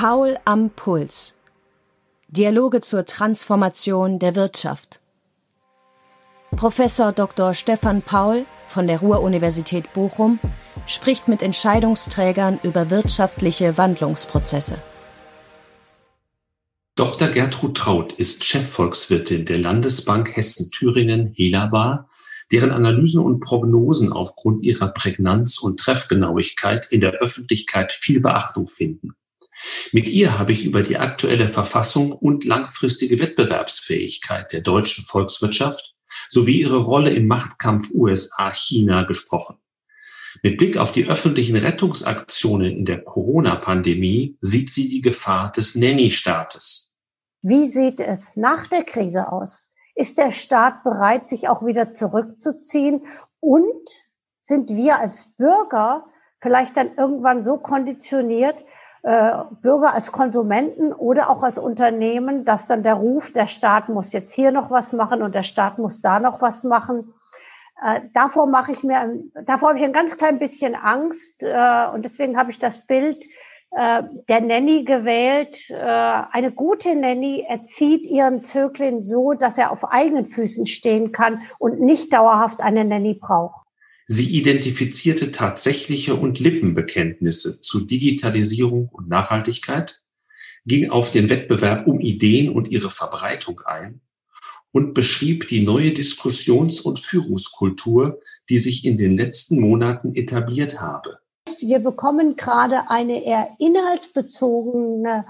Paul am Puls. Dialoge zur Transformation der Wirtschaft. Professor Dr. Stefan Paul von der Ruhr-Universität Bochum spricht mit Entscheidungsträgern über wirtschaftliche Wandlungsprozesse. Dr. Gertrud Traut ist Chefvolkswirtin der Landesbank Hessen-Thüringen Helaba, deren Analysen und Prognosen aufgrund ihrer Prägnanz und Treffgenauigkeit in der Öffentlichkeit viel Beachtung finden. Mit ihr habe ich über die aktuelle Verfassung und langfristige Wettbewerbsfähigkeit der deutschen Volkswirtschaft sowie ihre Rolle im Machtkampf USA-China gesprochen. Mit Blick auf die öffentlichen Rettungsaktionen in der Corona-Pandemie sieht sie die Gefahr des Nanny-Staates. Wie sieht es nach der Krise aus? Ist der Staat bereit, sich auch wieder zurückzuziehen? Und sind wir als Bürger vielleicht dann irgendwann so konditioniert, äh, Bürger als Konsumenten oder auch als Unternehmen, dass dann der Ruf, der Staat muss jetzt hier noch was machen und der Staat muss da noch was machen. Äh, davor mache ich mir, davor habe ich ein ganz klein bisschen Angst äh, und deswegen habe ich das Bild äh, der Nanny gewählt. Äh, eine gute Nanny erzieht ihren Zögling so, dass er auf eigenen Füßen stehen kann und nicht dauerhaft eine Nanny braucht. Sie identifizierte tatsächliche und Lippenbekenntnisse zu Digitalisierung und Nachhaltigkeit, ging auf den Wettbewerb um Ideen und ihre Verbreitung ein und beschrieb die neue Diskussions- und Führungskultur, die sich in den letzten Monaten etabliert habe. Wir bekommen gerade eine eher inhaltsbezogene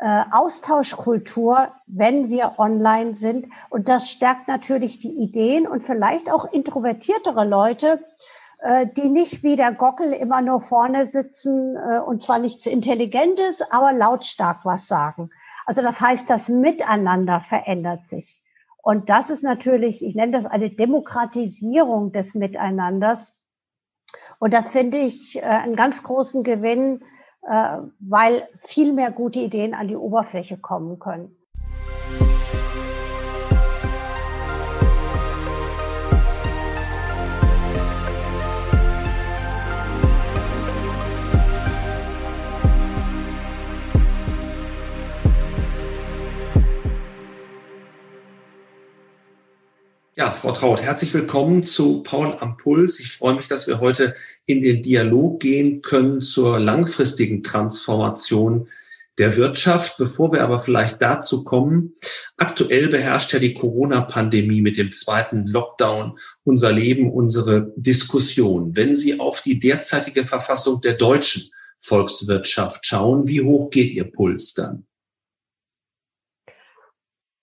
äh, Austauschkultur, wenn wir online sind. Und das stärkt natürlich die Ideen und vielleicht auch introvertiertere Leute, äh, die nicht wie der Gockel immer nur vorne sitzen äh, und zwar nichts Intelligentes, aber lautstark was sagen. Also das heißt, das Miteinander verändert sich. Und das ist natürlich, ich nenne das eine Demokratisierung des Miteinanders. Und das finde ich äh, einen ganz großen Gewinn, weil viel mehr gute Ideen an die Oberfläche kommen können. Ja, Frau Traut, herzlich willkommen zu Paul am Puls. Ich freue mich, dass wir heute in den Dialog gehen können zur langfristigen Transformation der Wirtschaft. Bevor wir aber vielleicht dazu kommen, aktuell beherrscht ja die Corona-Pandemie mit dem zweiten Lockdown unser Leben, unsere Diskussion. Wenn Sie auf die derzeitige Verfassung der deutschen Volkswirtschaft schauen, wie hoch geht Ihr Puls dann?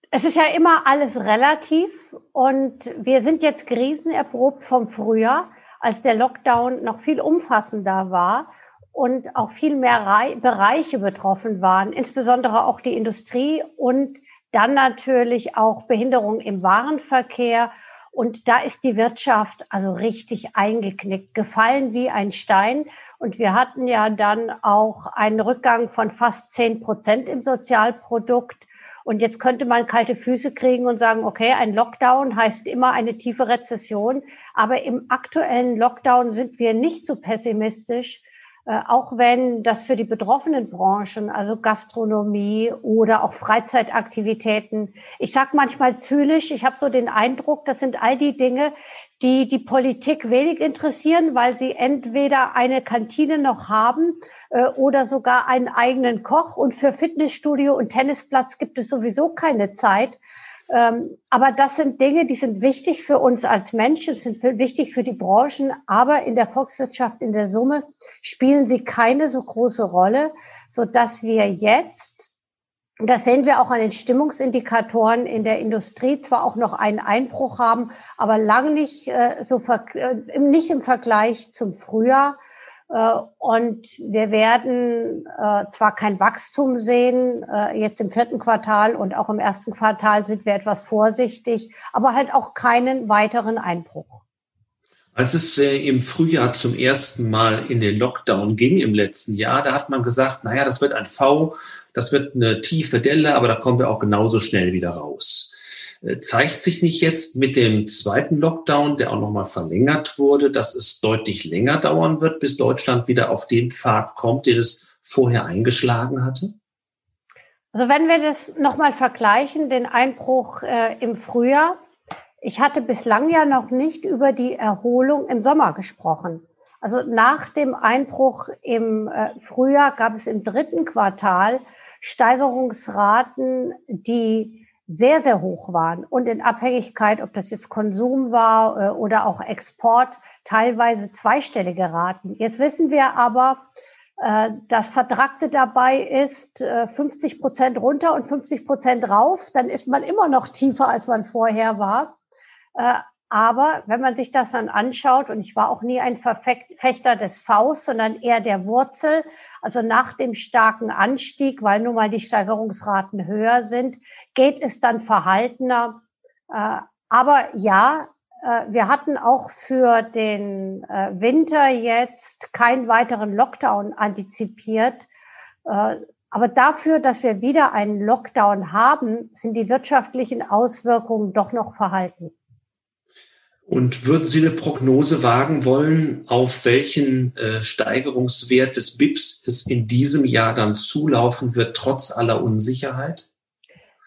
Es ist ja immer alles relativ und wir sind jetzt krisenerprobt vom Frühjahr, als der Lockdown noch viel umfassender war und auch viel mehr Bereiche betroffen waren, insbesondere auch die Industrie und dann natürlich auch Behinderung im Warenverkehr. Und da ist die Wirtschaft also richtig eingeknickt, gefallen wie ein Stein. Und wir hatten ja dann auch einen Rückgang von fast zehn Prozent im Sozialprodukt. Und jetzt könnte man kalte Füße kriegen und sagen, okay, ein Lockdown heißt immer eine tiefe Rezession. Aber im aktuellen Lockdown sind wir nicht so pessimistisch, äh, auch wenn das für die betroffenen Branchen, also Gastronomie oder auch Freizeitaktivitäten, ich sage manchmal zynisch, ich habe so den Eindruck, das sind all die Dinge, die die Politik wenig interessieren, weil sie entweder eine Kantine noch haben äh, oder sogar einen eigenen Koch und für Fitnessstudio und Tennisplatz gibt es sowieso keine Zeit. Ähm, aber das sind Dinge, die sind wichtig für uns als Menschen, sind wichtig für die Branchen, aber in der Volkswirtschaft in der Summe spielen sie keine so große Rolle, so dass wir jetzt das sehen wir auch an den Stimmungsindikatoren in der Industrie, zwar auch noch einen Einbruch haben, aber lang nicht, äh, so äh, nicht im Vergleich zum Frühjahr. Äh, und wir werden äh, zwar kein Wachstum sehen, äh, jetzt im vierten Quartal und auch im ersten Quartal sind wir etwas vorsichtig, aber halt auch keinen weiteren Einbruch. Als es im Frühjahr zum ersten Mal in den Lockdown ging im letzten Jahr, da hat man gesagt, naja, das wird ein V, das wird eine tiefe Delle, aber da kommen wir auch genauso schnell wieder raus. Äh, zeigt sich nicht jetzt mit dem zweiten Lockdown, der auch nochmal verlängert wurde, dass es deutlich länger dauern wird, bis Deutschland wieder auf den Pfad kommt, den es vorher eingeschlagen hatte? Also wenn wir das nochmal vergleichen, den Einbruch äh, im Frühjahr, ich hatte bislang ja noch nicht über die Erholung im Sommer gesprochen. Also nach dem Einbruch im äh, Frühjahr gab es im dritten Quartal Steigerungsraten, die sehr, sehr hoch waren und in Abhängigkeit, ob das jetzt Konsum war äh, oder auch Export, teilweise zweistellige Raten. Jetzt wissen wir aber, äh, das Vertragte dabei ist 50 Prozent runter und 50 Prozent rauf, dann ist man immer noch tiefer, als man vorher war. Aber wenn man sich das dann anschaut, und ich war auch nie ein Verfechter des Faust, sondern eher der Wurzel, also nach dem starken Anstieg, weil nun mal die Steigerungsraten höher sind, geht es dann verhaltener. Äh, aber ja, äh, wir hatten auch für den äh, Winter jetzt keinen weiteren Lockdown antizipiert. Aber dafür, dass wir wieder einen Lockdown haben, sind die wirtschaftlichen Auswirkungen doch noch verhalten. Und würden Sie eine Prognose wagen wollen, auf welchen äh, Steigerungswert des BIPs es in diesem Jahr dann zulaufen wird, trotz aller Unsicherheit?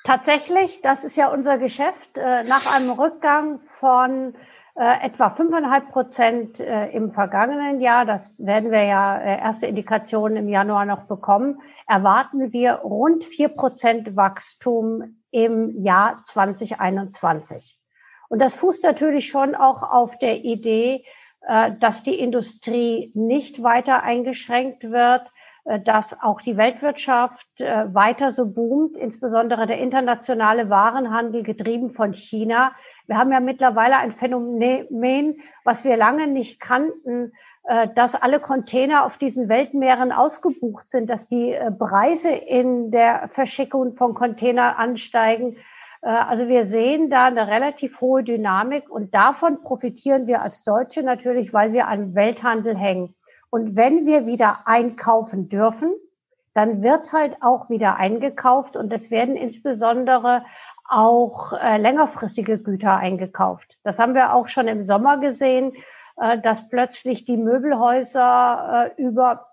Tatsächlich, das ist ja unser Geschäft. Äh, nach einem Rückgang von äh, etwa fünfeinhalb Prozent äh, im vergangenen Jahr, das werden wir ja äh, erste Indikationen im Januar noch bekommen, erwarten wir rund vier Prozent Wachstum im Jahr 2021. Und das fußt natürlich schon auch auf der Idee, äh, dass die Industrie nicht weiter eingeschränkt wird, äh, dass auch die Weltwirtschaft äh, weiter so boomt, insbesondere der internationale Warenhandel getrieben von China. Wir haben ja mittlerweile ein Phänomen, was wir lange nicht kannten, dass alle Container auf diesen Weltmeeren ausgebucht sind, dass die Preise in der Verschickung von Containern ansteigen, also wir sehen da eine relativ hohe Dynamik und davon profitieren wir als Deutsche natürlich, weil wir am Welthandel hängen. Und wenn wir wieder einkaufen dürfen, dann wird halt auch wieder eingekauft und es werden insbesondere auch äh, längerfristige Güter eingekauft. Das haben wir auch schon im Sommer gesehen, äh, dass plötzlich die Möbelhäuser äh, über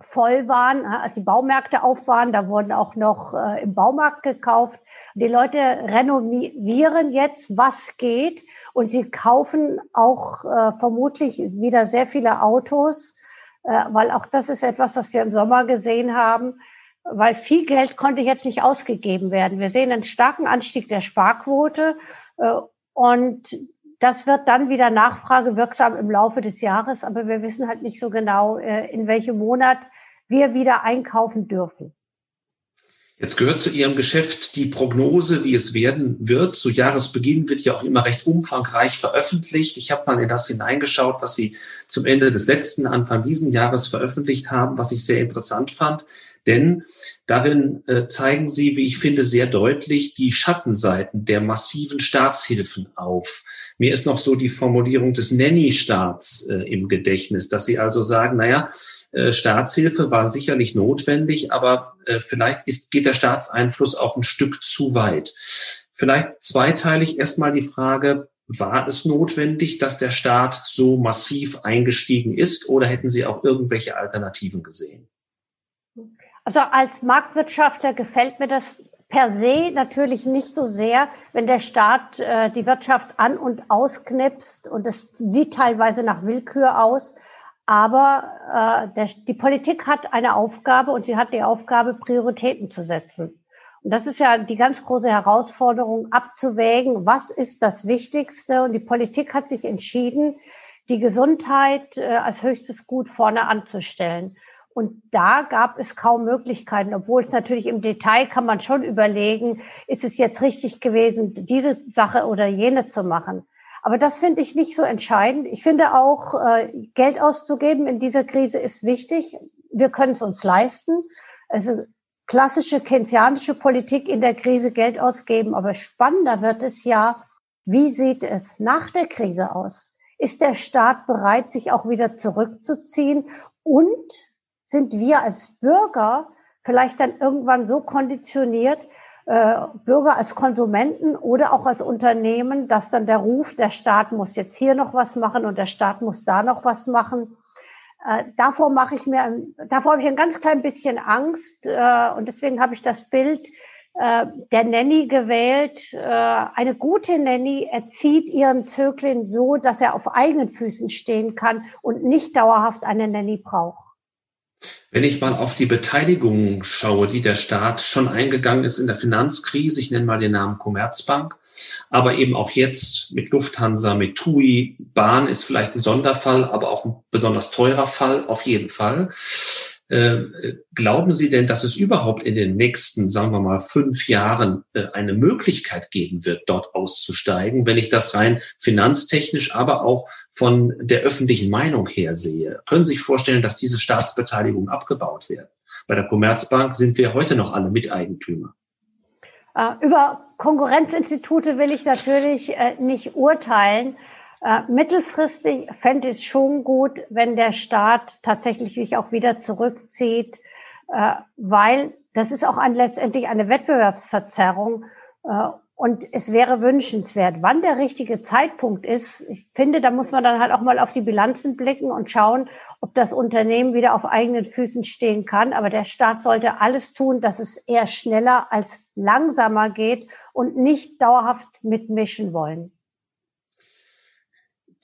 voll waren, als die Baumärkte auf waren, da wurden auch noch äh, im Baumarkt gekauft. Die Leute renovieren jetzt, was geht, und sie kaufen auch äh, vermutlich wieder sehr viele Autos, äh, weil auch das ist etwas, was wir im Sommer gesehen haben, weil viel Geld konnte jetzt nicht ausgegeben werden. Wir sehen einen starken Anstieg der Sparquote äh, und das wird dann wieder nachfragewirksam im Laufe des Jahres, aber wir wissen halt nicht so genau, äh, in welchem Monat wir wieder einkaufen dürfen. Jetzt gehört zu Ihrem Geschäft die Prognose, wie es werden wird. Zu Jahresbeginn wird ja auch immer recht umfangreich veröffentlicht. Ich habe mal in das hineingeschaut, was Sie zum Ende des letzten, Anfang diesen Jahres veröffentlicht haben, was ich sehr interessant fand. Denn darin äh, zeigen Sie, wie ich finde, sehr deutlich die Schattenseiten der massiven Staatshilfen auf. Mir ist noch so die Formulierung des Nanny-Staats äh, im Gedächtnis, dass Sie also sagen, naja, äh, Staatshilfe war sicherlich notwendig, aber äh, vielleicht ist, geht der Staatseinfluss auch ein Stück zu weit. Vielleicht zweiteilig erstmal die Frage, war es notwendig, dass der Staat so massiv eingestiegen ist oder hätten Sie auch irgendwelche Alternativen gesehen? Also als Marktwirtschaftler gefällt mir das per se natürlich nicht so sehr, wenn der Staat äh, die Wirtschaft an und ausknipst und es sieht teilweise nach Willkür aus. Aber äh, der, die Politik hat eine Aufgabe und sie hat die Aufgabe, Prioritäten zu setzen. Und das ist ja die ganz große Herausforderung, abzuwägen, was ist das Wichtigste. Und die Politik hat sich entschieden, die Gesundheit äh, als höchstes Gut vorne anzustellen. Und da gab es kaum Möglichkeiten, obwohl es natürlich im Detail kann man schon überlegen, ist es jetzt richtig gewesen, diese Sache oder jene zu machen. Aber das finde ich nicht so entscheidend. Ich finde auch, äh, Geld auszugeben in dieser Krise ist wichtig. Wir können es uns leisten. Also klassische keynesianische Politik in der Krise Geld ausgeben. Aber spannender wird es ja, wie sieht es nach der Krise aus? Ist der Staat bereit, sich auch wieder zurückzuziehen? Und sind wir als Bürger vielleicht dann irgendwann so konditioniert, äh, Bürger als Konsumenten oder auch als Unternehmen, dass dann der Ruf, der Staat muss jetzt hier noch was machen und der Staat muss da noch was machen. Äh, davor mache ich mir, davor habe ich ein ganz klein bisschen Angst äh, und deswegen habe ich das Bild äh, der Nanny gewählt. Äh, eine gute Nanny erzieht ihren Zögling so, dass er auf eigenen Füßen stehen kann und nicht dauerhaft eine Nanny braucht. Wenn ich mal auf die Beteiligungen schaue, die der Staat schon eingegangen ist in der Finanzkrise, ich nenne mal den Namen Commerzbank, aber eben auch jetzt mit Lufthansa, mit TUI, Bahn ist vielleicht ein Sonderfall, aber auch ein besonders teurer Fall auf jeden Fall. Äh, glauben Sie denn, dass es überhaupt in den nächsten, sagen wir mal, fünf Jahren äh, eine Möglichkeit geben wird, dort auszusteigen, wenn ich das rein finanztechnisch, aber auch von der öffentlichen Meinung her sehe? Können Sie sich vorstellen, dass diese Staatsbeteiligung abgebaut werden? Bei der Commerzbank sind wir heute noch alle Miteigentümer. Äh, über Konkurrenzinstitute will ich natürlich nicht urteilen. Äh, mittelfristig fände ich es schon gut, wenn der Staat tatsächlich sich auch wieder zurückzieht, äh, weil das ist auch ein, letztendlich eine Wettbewerbsverzerrung. Äh, und es wäre wünschenswert, wann der richtige Zeitpunkt ist. Ich finde, da muss man dann halt auch mal auf die Bilanzen blicken und schauen, ob das Unternehmen wieder auf eigenen Füßen stehen kann. Aber der Staat sollte alles tun, dass es eher schneller als langsamer geht und nicht dauerhaft mitmischen wollen.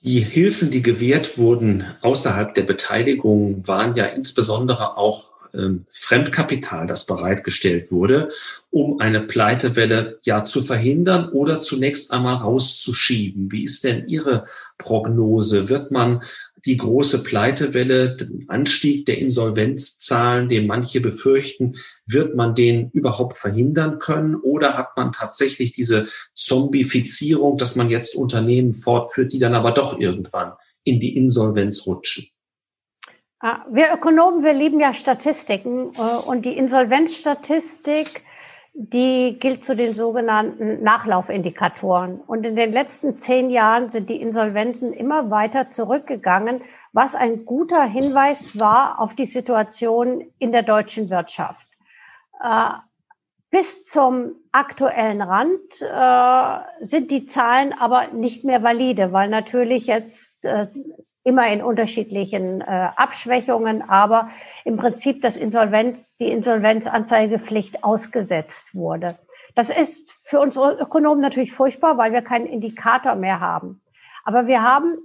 Die Hilfen, die gewährt wurden außerhalb der Beteiligung, waren ja insbesondere auch ähm, Fremdkapital, das bereitgestellt wurde, um eine Pleitewelle ja zu verhindern oder zunächst einmal rauszuschieben. Wie ist denn Ihre Prognose? Wird man die große Pleitewelle, den Anstieg der Insolvenzzahlen, den manche befürchten, wird man den überhaupt verhindern können? Oder hat man tatsächlich diese Zombifizierung, dass man jetzt Unternehmen fortführt, die dann aber doch irgendwann in die Insolvenz rutschen? Ah, wir Ökonomen, wir lieben ja Statistiken äh, und die Insolvenzstatistik die gilt zu den sogenannten Nachlaufindikatoren. Und in den letzten zehn Jahren sind die Insolvenzen immer weiter zurückgegangen, was ein guter Hinweis war auf die Situation in der deutschen Wirtschaft. Äh, bis zum aktuellen Rand äh, sind die Zahlen aber nicht mehr valide, weil natürlich jetzt äh, immer in unterschiedlichen äh, Abschwächungen, aber im Prinzip das Insolvenz, die Insolvenzanzeigepflicht ausgesetzt wurde. Das ist für unsere Ökonomen natürlich furchtbar, weil wir keinen Indikator mehr haben. Aber wir haben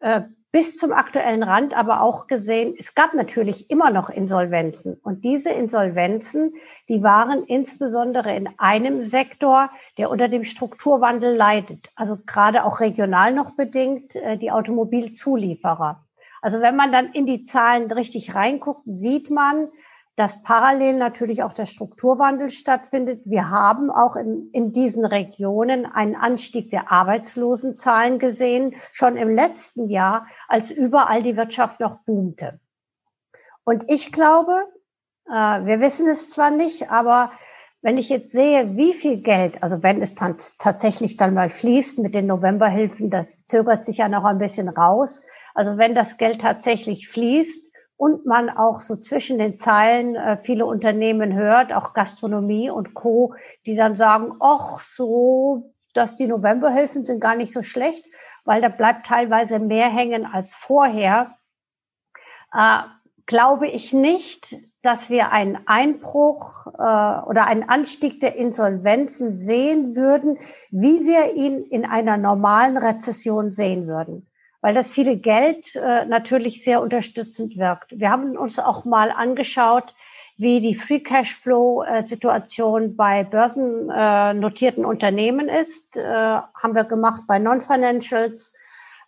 äh, bis zum aktuellen Rand aber auch gesehen, es gab natürlich immer noch Insolvenzen. Und diese Insolvenzen, die waren insbesondere in einem Sektor, der unter dem Strukturwandel leidet. Also gerade auch regional noch bedingt, äh, die Automobilzulieferer. Also wenn man dann in die Zahlen richtig reinguckt, sieht man, dass parallel natürlich auch der Strukturwandel stattfindet. Wir haben auch in, in diesen Regionen einen Anstieg der Arbeitslosenzahlen gesehen, schon im letzten Jahr, als überall die Wirtschaft noch boomte. Und ich glaube, äh, wir wissen es zwar nicht, aber wenn ich jetzt sehe, wie viel Geld, also wenn es dann tatsächlich dann mal fließt mit den Novemberhilfen, das zögert sich ja noch ein bisschen raus. Also wenn das Geld tatsächlich fließt, und man auch so zwischen den Zeilen äh, viele Unternehmen hört, auch Gastronomie und Co., die dann sagen, ach so, dass die Novemberhilfen sind gar nicht so schlecht, weil da bleibt teilweise mehr hängen als vorher. Äh, glaube ich nicht, dass wir einen Einbruch äh, oder einen Anstieg der Insolvenzen sehen würden, wie wir ihn in einer normalen Rezession sehen würden weil das viele Geld äh, natürlich sehr unterstützend wirkt. Wir haben uns auch mal angeschaut, wie die Free Cashflow Situation bei börsennotierten äh, Unternehmen ist. Äh, haben wir gemacht bei Non-Financials,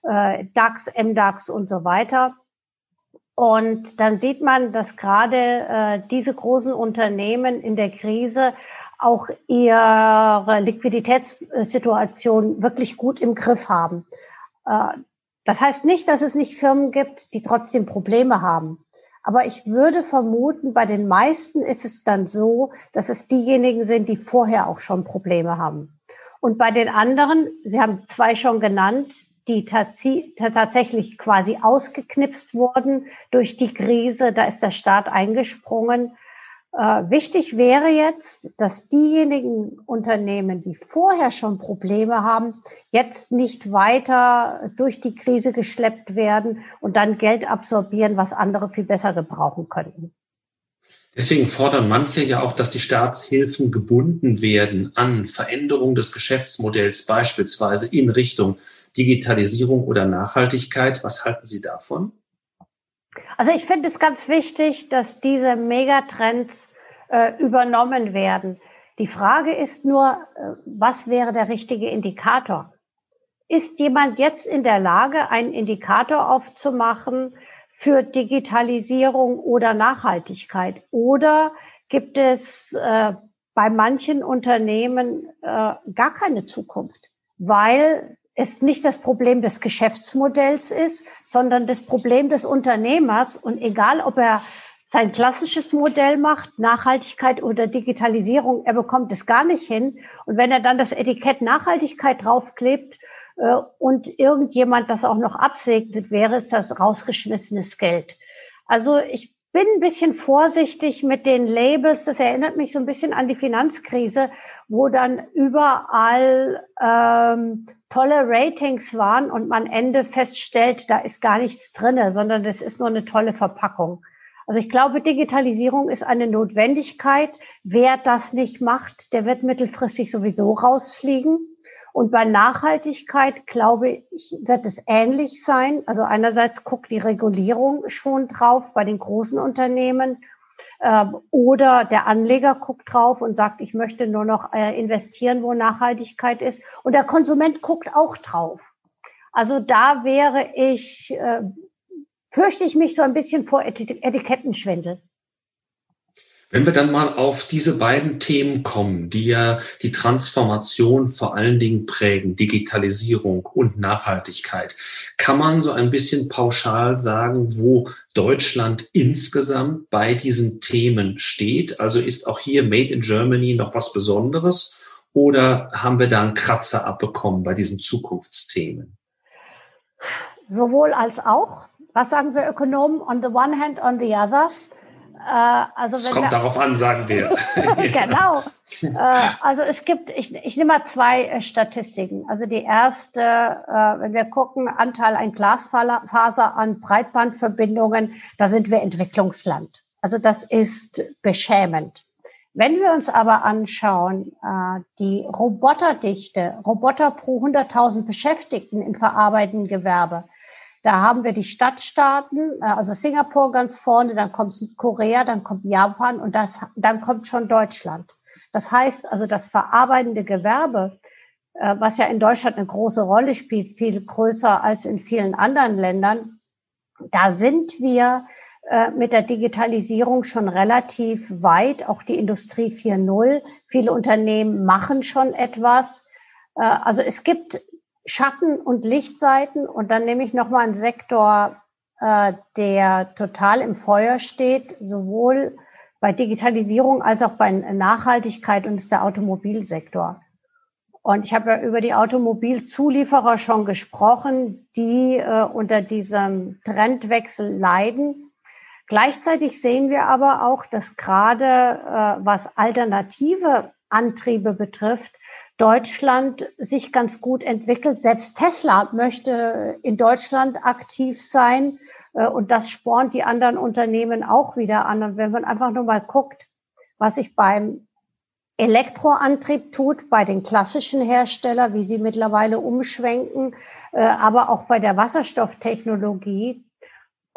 äh, DAX, MDAX und so weiter. Und dann sieht man, dass gerade äh, diese großen Unternehmen in der Krise auch ihre Liquiditätssituation wirklich gut im Griff haben. Das heißt nicht, dass es nicht Firmen gibt, die trotzdem Probleme haben. Aber ich würde vermuten, bei den meisten ist es dann so, dass es diejenigen sind, die vorher auch schon Probleme haben. Und bei den anderen, Sie haben zwei schon genannt, die tatsächlich quasi ausgeknipst wurden durch die Krise, da ist der Staat eingesprungen. Äh, wichtig wäre jetzt, dass diejenigen Unternehmen, die vorher schon Probleme haben, jetzt nicht weiter durch die Krise geschleppt werden und dann Geld absorbieren, was andere viel besser gebrauchen könnten. Deswegen fordern manche ja auch, dass die Staatshilfen gebunden werden an Veränderung des Geschäftsmodells, beispielsweise in Richtung Digitalisierung oder Nachhaltigkeit. Was halten Sie davon? Also ich finde es ganz wichtig, dass diese Megatrends äh, übernommen werden. Die Frage ist nur, äh, was wäre der richtige Indikator? Ist jemand jetzt in der Lage, einen Indikator aufzumachen für Digitalisierung oder Nachhaltigkeit? Oder gibt es äh, bei manchen Unternehmen äh, gar keine Zukunft, weil es nicht das Problem des Geschäftsmodells ist, sondern das Problem des Unternehmers. Und egal, ob er sein klassisches Modell macht, Nachhaltigkeit oder Digitalisierung, er bekommt es gar nicht hin. Und wenn er dann das Etikett Nachhaltigkeit draufklebt äh, und irgendjemand das auch noch absegnet, wäre es das rausgeschmissenes Geld. Also ich bin ein bisschen vorsichtig mit den Labels. Das erinnert mich so ein bisschen an die Finanzkrise, wo dann überall ähm, tolle Ratings waren und man Ende feststellt, da ist gar nichts drinne, sondern das ist nur eine tolle Verpackung. Also ich glaube, Digitalisierung ist eine Notwendigkeit. Wer das nicht macht, der wird mittelfristig sowieso rausfliegen. Und bei Nachhaltigkeit, glaube ich, wird es ähnlich sein. Also einerseits guckt die Regulierung schon drauf bei den großen Unternehmen äh, oder der Anleger guckt drauf und sagt, ich möchte nur noch äh, investieren, wo Nachhaltigkeit ist. Und der Konsument guckt auch drauf. Also da wäre ich, äh, fürchte ich mich so ein bisschen vor Etikettenschwindel. Wenn wir dann mal auf diese beiden Themen kommen, die ja die Transformation vor allen Dingen prägen, Digitalisierung und Nachhaltigkeit, kann man so ein bisschen pauschal sagen, wo Deutschland insgesamt bei diesen Themen steht? Also ist auch hier Made in Germany noch was Besonderes oder haben wir da einen Kratzer abbekommen bei diesen Zukunftsthemen? Sowohl als auch. Was sagen wir Ökonomen? On the one hand, on the other. Äh, also es kommt darauf an, sagen wir. genau. Äh, also es gibt, ich, ich nehme mal zwei äh, Statistiken. Also die erste, wenn wir gucken, Anteil ein Glasfaser an Breitbandverbindungen, da sind wir Entwicklungsland. Also das ist beschämend. Wenn wir uns aber anschauen, die Roboterdichte, Roboter pro 100.000 Beschäftigten im verarbeitenden Gewerbe, da haben wir die Stadtstaaten, äh, also Singapur ganz vorne, dann kommt Südkorea, dann kommt Japan und das, dann kommt schon Deutschland. Das heißt also, das verarbeitende Gewerbe, äh, was ja in Deutschland eine große Rolle spielt, viel größer als in vielen anderen Ländern, da sind wir äh, mit der Digitalisierung schon relativ weit, auch die Industrie 4.0. Viele Unternehmen machen schon etwas. Also es gibt Schatten- und Lichtseiten und dann nehme ich nochmal einen Sektor, äh, der total im Feuer steht, sowohl bei Digitalisierung als auch bei Nachhaltigkeit und ist der Automobilsektor. Und ich habe ja über die Automobilzulieferer schon gesprochen, die äh, unter diesem Trendwechsel leiden. Gleichzeitig sehen wir aber auch, dass gerade äh, was alternative Antriebe betrifft, Deutschland sich ganz gut entwickelt. Selbst Tesla möchte in Deutschland aktiv sein äh, und das spornt die anderen Unternehmen auch wieder an. Und wenn man einfach nur mal guckt, was sich beim Elektroantrieb tut, bei den klassischen Herstellern, wie sie mittlerweile umschwenken, äh, aber auch bei der Wasserstofftechnologie,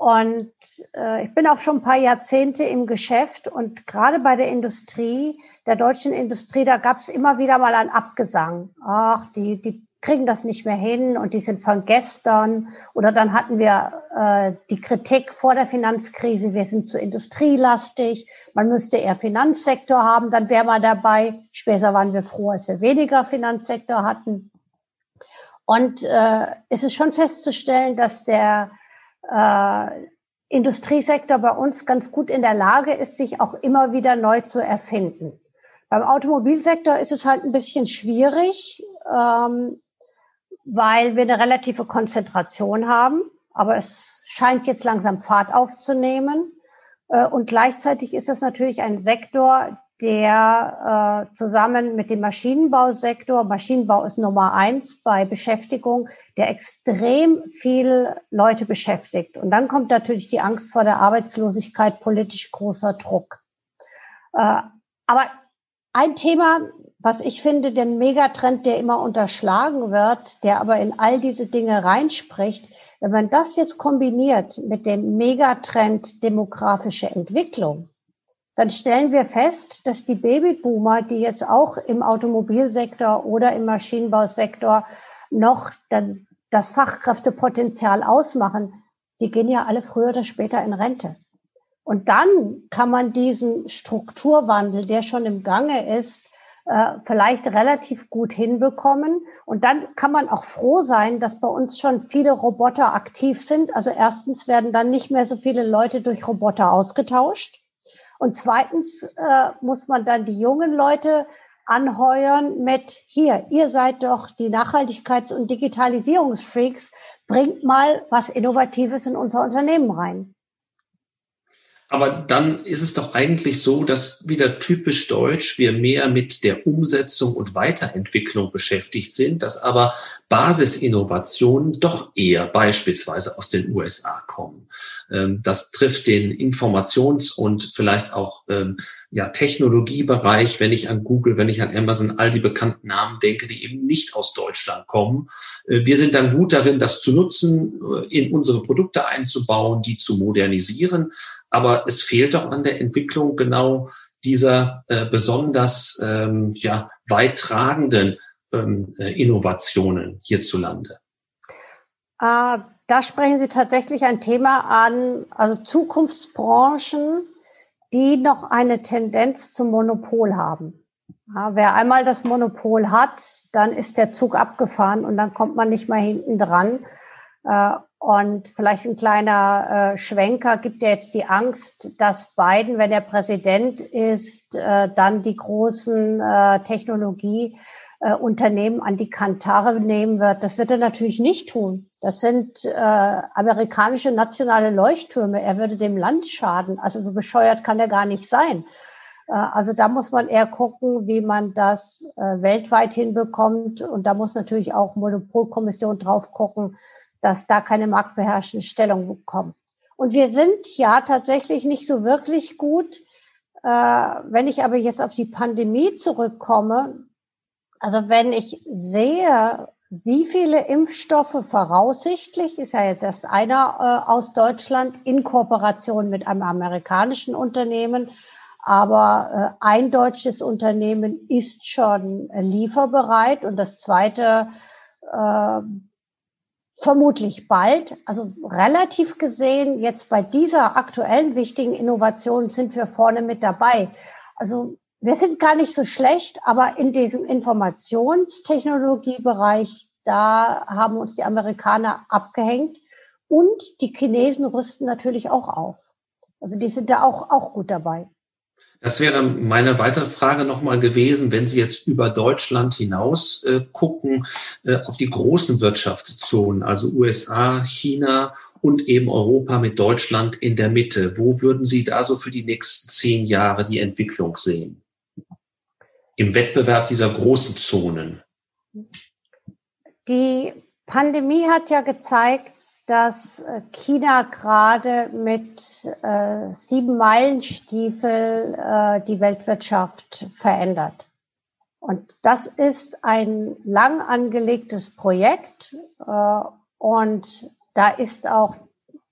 und äh, ich bin auch schon ein paar Jahrzehnte im Geschäft und gerade bei der Industrie, der deutschen Industrie, da gab es immer wieder mal ein Abgesang. Ach, die, die kriegen das nicht mehr hin und die sind von gestern. Oder dann hatten wir äh, die Kritik vor der Finanzkrise, wir sind zu industrielastig, man müsste eher Finanzsektor haben, dann wäre man dabei. Später waren wir froh, als wir weniger Finanzsektor hatten. Und äh, es ist schon festzustellen, dass der äh, Industriesektor bei uns ganz gut in der Lage ist, sich auch immer wieder neu zu erfinden. Beim Automobilsektor ist es halt ein bisschen schwierig, ähm, weil wir eine relative Konzentration haben. Aber es scheint jetzt langsam Fahrt aufzunehmen. Äh, und gleichzeitig ist es natürlich ein Sektor, der äh, zusammen mit dem Maschinenbausektor, Maschinenbau ist Nummer eins bei Beschäftigung, der extrem viel Leute beschäftigt. Und dann kommt natürlich die Angst vor der Arbeitslosigkeit, politisch großer Druck. Äh, aber ein Thema, was ich finde, den Megatrend, der immer unterschlagen wird, der aber in all diese Dinge reinspricht, wenn man das jetzt kombiniert mit dem Megatrend demografische Entwicklung, dann stellen wir fest, dass die Babyboomer, die jetzt auch im Automobilsektor oder im Maschinenbausektor noch dann das Fachkräftepotenzial ausmachen, die gehen ja alle früher oder später in Rente. Und dann kann man diesen Strukturwandel, der schon im Gange ist, äh, vielleicht relativ gut hinbekommen. Und dann kann man auch froh sein, dass bei uns schon viele Roboter aktiv sind. Also erstens werden dann nicht mehr so viele Leute durch Roboter ausgetauscht. Und zweitens äh, muss man dann die jungen Leute anheuern mit hier, ihr seid doch die Nachhaltigkeits- und Digitalisierungsfreaks, bringt mal was Innovatives in unser Unternehmen rein. Aber dann ist es doch eigentlich so, dass wieder typisch deutsch wir mehr mit der Umsetzung und Weiterentwicklung beschäftigt sind, dass aber Basisinnovationen doch eher beispielsweise aus den USA kommen. Ähm, das trifft den Informations- und vielleicht auch ähm, ja, Technologiebereich, wenn ich an Google, wenn ich an Amazon, all die bekannten Namen denke, die eben nicht aus Deutschland kommen. Äh, wir sind dann gut darin, das zu nutzen, äh, in unsere Produkte einzubauen, die zu modernisieren. Aber es fehlt doch an der Entwicklung genau dieser äh, besonders ähm, ja, weittragenden äh, Innovationen hierzulande? Äh, da sprechen Sie tatsächlich ein Thema an, also Zukunftsbranchen, die noch eine Tendenz zum Monopol haben. Ja, wer einmal das Monopol hat, dann ist der Zug abgefahren und dann kommt man nicht mehr hinten dran. Äh, und vielleicht ein kleiner äh, Schwenker gibt ja jetzt die Angst, dass Biden, wenn er Präsident ist, äh, dann die großen äh, Technologie äh, Unternehmen an die Kantare nehmen wird. Das wird er natürlich nicht tun. Das sind äh, amerikanische nationale Leuchttürme. Er würde dem Land schaden. Also so bescheuert kann er gar nicht sein. Äh, also da muss man eher gucken, wie man das äh, weltweit hinbekommt. Und da muss natürlich auch Monopolkommission drauf gucken, dass da keine marktbeherrschende Stellung bekommt. Und wir sind ja tatsächlich nicht so wirklich gut. Äh, wenn ich aber jetzt auf die Pandemie zurückkomme, also wenn ich sehe, wie viele Impfstoffe voraussichtlich, ist ja jetzt erst einer äh, aus Deutschland in Kooperation mit einem amerikanischen Unternehmen, aber äh, ein deutsches Unternehmen ist schon lieferbereit und das zweite äh, vermutlich bald. Also relativ gesehen, jetzt bei dieser aktuellen wichtigen Innovation sind wir vorne mit dabei. Also wir sind gar nicht so schlecht, aber in diesem Informationstechnologiebereich, da haben uns die Amerikaner abgehängt und die Chinesen rüsten natürlich auch auf. Also die sind da auch, auch gut dabei. Das wäre meine weitere Frage nochmal gewesen, wenn Sie jetzt über Deutschland hinaus äh, gucken, äh, auf die großen Wirtschaftszonen, also USA, China und eben Europa mit Deutschland in der Mitte. Wo würden Sie da so für die nächsten zehn Jahre die Entwicklung sehen? Im Wettbewerb dieser großen Zonen? Die Pandemie hat ja gezeigt, dass äh, China gerade mit äh, sieben Meilenstiefel äh, die Weltwirtschaft verändert. Und das ist ein lang angelegtes Projekt äh, und da ist auch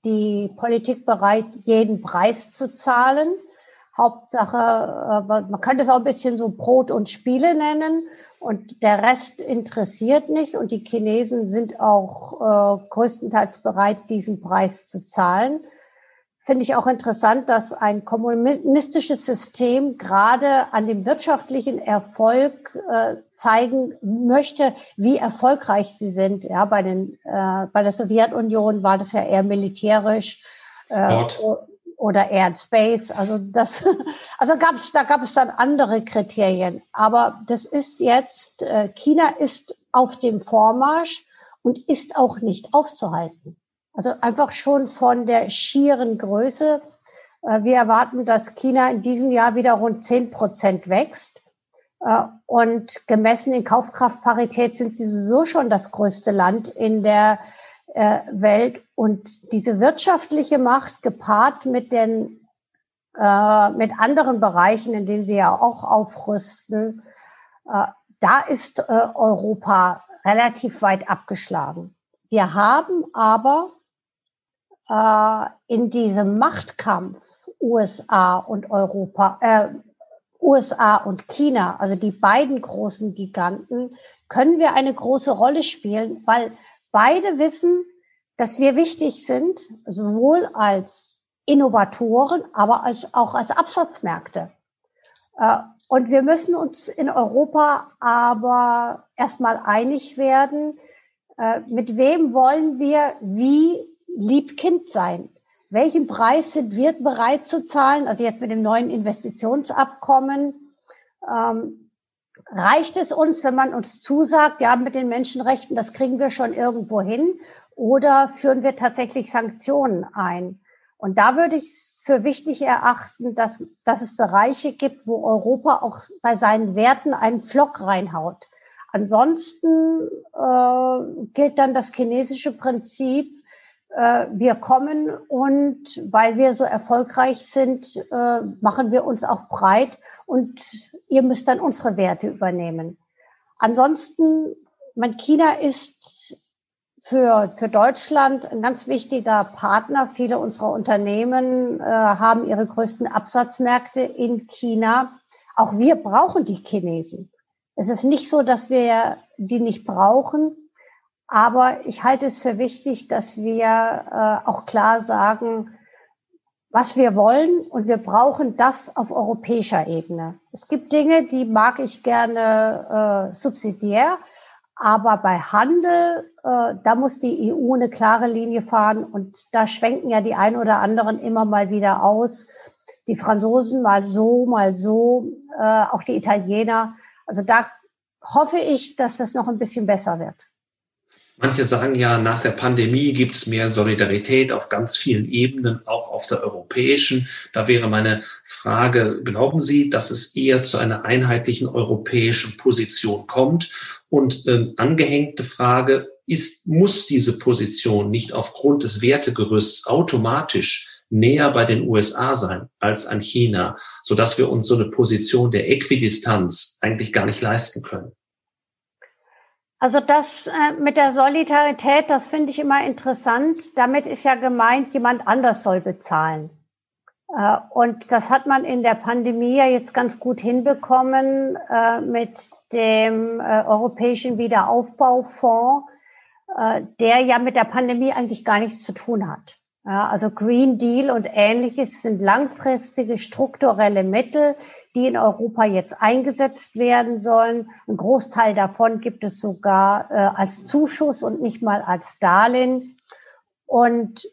die Politik bereit, jeden Preis zu zahlen. Hauptsache, äh, man könnte es auch ein bisschen so Brot und Spiele nennen und der Rest interessiert nicht und die Chinesen sind auch äh, größtenteils bereit, diesen Preis zu zahlen. Finde ich auch interessant, dass ein kommunistisches System gerade an dem wirtschaftlichen Erfolg äh, zeigen möchte, wie erfolgreich sie sind. Ja, bei den äh, bei der Sowjetunion war das ja eher militärisch. Äh, oder Air and Space. Also das, also gab es, da gab es dann andere Kriterien. Aber das ist jetzt, äh, China ist auf dem Vormarsch und ist auch nicht aufzuhalten. Also einfach schon von der schieren Größe Äh, wir erwarten, dass China in diesem Jahr wieder rund 10 Prozent wächst. Äh, und gemessen in Kaufkraftparität sind sie sowieso schon das größte Land in der äh, Welt. Und diese wirtschaftliche Macht gepaart mit den mit anderen Bereichen, in denen sie ja auch aufrüsten, da ist Europa relativ weit abgeschlagen. Wir haben aber in diesem Machtkampf USA und Europa, äh, USA und China, also die beiden großen Giganten, können wir eine große Rolle spielen, weil beide wissen, dass wir wichtig sind, sowohl als Innovatoren, aber als, auch als Absatzmärkte. Äh, und wir müssen uns in Europa aber erstmal einig werden, äh, mit wem wollen wir wie Liebkind sein welchen Preis sind wir bereit zu zahlen? Also jetzt mit dem neuen Investitionsabkommen. Ähm, reicht es uns, wenn man uns zusagt, ja, mit den Menschenrechten, das kriegen wir schon irgendwo hin? Oder führen wir tatsächlich Sanktionen ein? Und da würde ich es für wichtig erachten, dass, dass es Bereiche gibt, wo Europa auch bei seinen Werten einen Flock reinhaut. Ansonsten äh, gilt dann das chinesische Prinzip, äh, wir kommen und weil wir so erfolgreich sind, äh, machen wir uns auch breit und ihr müsst dann unsere Werte übernehmen. Ansonsten, mein China ist für, für Deutschland ein ganz wichtiger Partner. Viele unserer Unternehmen äh, haben ihre größten Absatzmärkte in China. Auch wir brauchen die Chinesen. Es ist nicht so, dass wir die nicht brauchen. Aber ich halte es für wichtig, dass wir äh, auch klar sagen, was wir wollen und wir brauchen das auf europäischer Ebene. Es gibt Dinge, die mag ich gerne äh, subsidiär, aber bei Handel, äh, da muss die EU eine klare Linie fahren und da schwenken ja die ein oder anderen immer mal wieder aus. Die Franzosen mal so, mal so, äh, auch die Italiener. Also da hoffe ich, dass das noch ein bisschen besser wird. Manche sagen ja, nach der Pandemie gibt es mehr Solidarität auf ganz vielen Ebenen, auch auf der europäischen. Da wäre meine Frage, glauben Sie, dass es eher zu einer einheitlichen europäischen Position kommt? Und ähm, angehängte Frage, ist, muss diese Position nicht aufgrund des Wertegerüsts automatisch näher bei den USA sein als an China, sodass wir uns so eine Position der Äquidistanz eigentlich gar nicht leisten können? Also das äh, mit der Solidarität, das finde ich immer interessant. Damit ist ja gemeint, jemand anders soll bezahlen. Äh, und das hat man in der Pandemie ja jetzt ganz gut hinbekommen äh, mit dem äh, Europäischen Wiederaufbaufonds, der ja mit der Pandemie eigentlich gar nichts zu tun hat. Also Green Deal und ähnliches sind langfristige strukturelle Mittel, die in Europa jetzt eingesetzt werden sollen. Ein Großteil davon gibt es sogar als Zuschuss und nicht mal als Darlehen. Und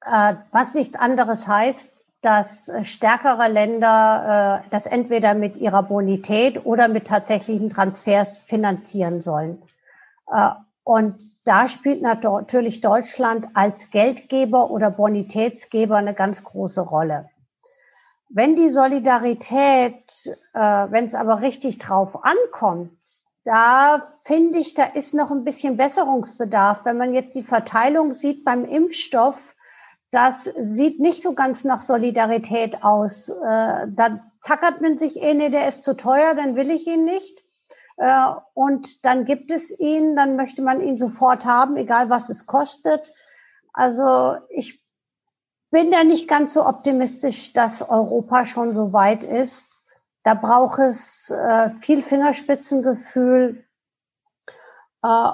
was nichts anderes heißt, dass äh, stärkere Länder äh, das entweder mit ihrer Bonität oder mit tatsächlichen Transfers finanzieren sollen. Äh, und da spielt natürlich Deutschland als Geldgeber oder Bonitätsgeber eine ganz große Rolle. Wenn die Solidarität, äh, wenn es aber richtig drauf ankommt, da finde ich, da ist noch ein bisschen Besserungsbedarf. Wenn man jetzt die Verteilung sieht beim Impfstoff, das sieht nicht so ganz nach Solidarität aus. Äh, da zackert man sich eh, nee, der ist zu teuer, dann will ich ihn nicht. Äh, und dann gibt es ihn, dann möchte man ihn sofort haben, egal was es kostet. Also ich bin da nicht ganz so optimistisch, dass Europa schon so weit ist. Da braucht es äh, viel Fingerspitzengefühl. Äh,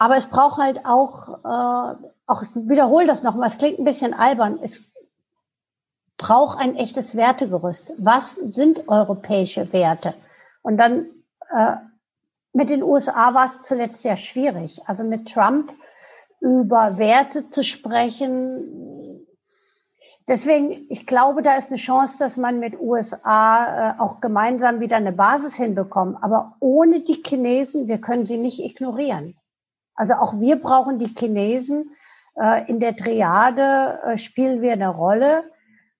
aber es braucht halt auch, äh, auch ich wiederhole das nochmal, es klingt ein bisschen albern, es braucht ein echtes Wertegerüst. Was sind europäische Werte? Und dann äh, mit den USA war es zuletzt sehr schwierig. Also mit Trump über Werte zu sprechen, Deswegen, ich glaube, da ist eine Chance, dass man mit USA äh, auch gemeinsam wieder eine Basis hinbekommt. Aber ohne die Chinesen, wir können sie nicht ignorieren. Also auch wir brauchen die Chinesen. Äh, in der Triade äh, spielen wir eine Rolle.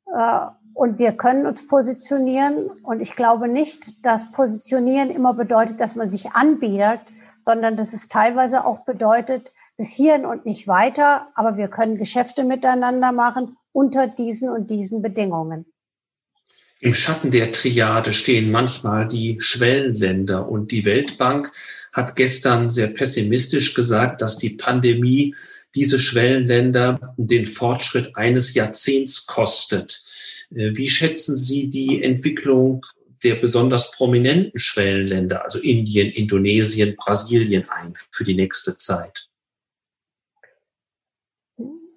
Äh, und wir können uns positionieren. Und ich glaube nicht, dass Positionieren immer bedeutet, dass man sich anbietet, sondern dass es teilweise auch bedeutet, bis hierhin und nicht weiter, aber wir können Geschäfte miteinander machen unter diesen und diesen Bedingungen. Im Schatten der Triade stehen manchmal die Schwellenländer und die Weltbank hat gestern sehr pessimistisch gesagt, dass die Pandemie diese Schwellenländer den Fortschritt eines Jahrzehnts kostet. Äh, wie schätzen Sie die Entwicklung der besonders prominenten Schwellenländer, also Indien, Indonesien, Brasilien ein für die nächste Zeit?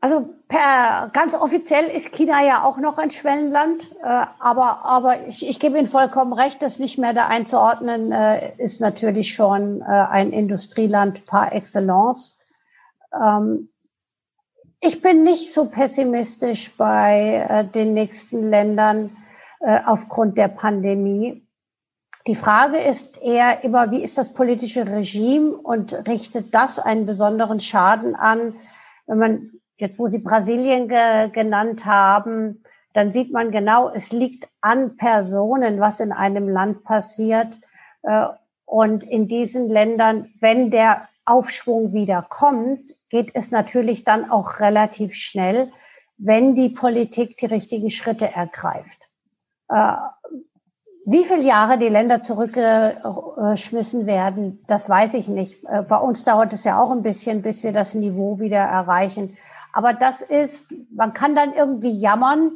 Also per ganz offiziell ist China ja auch noch ein Schwellenland, äh, aber aber ich, ich gebe Ihnen vollkommen recht, das nicht mehr da einzuordnen äh, ist natürlich schon äh, ein Industrieland par excellence. Ähm, ich bin nicht so pessimistisch bei äh, den nächsten Ländern äh, aufgrund der Pandemie. Die Frage ist eher immer, wie ist das politische Regime und richtet das einen besonderen Schaden an, wenn man Jetzt, wo Sie Brasilien ge genannt haben, dann sieht man genau, es liegt an Personen, was in einem Land passiert. Äh, und in diesen Ländern, wenn der Aufschwung wieder kommt, geht es natürlich dann auch relativ schnell, wenn die Politik die richtigen Schritte ergreift. Äh, wie viele Jahre die Länder zurückgeschmissen werden, das weiß ich nicht. Äh, bei uns dauert es ja auch ein bisschen, bis wir das Niveau wieder erreichen. Aber das ist, man kann dann irgendwie jammern,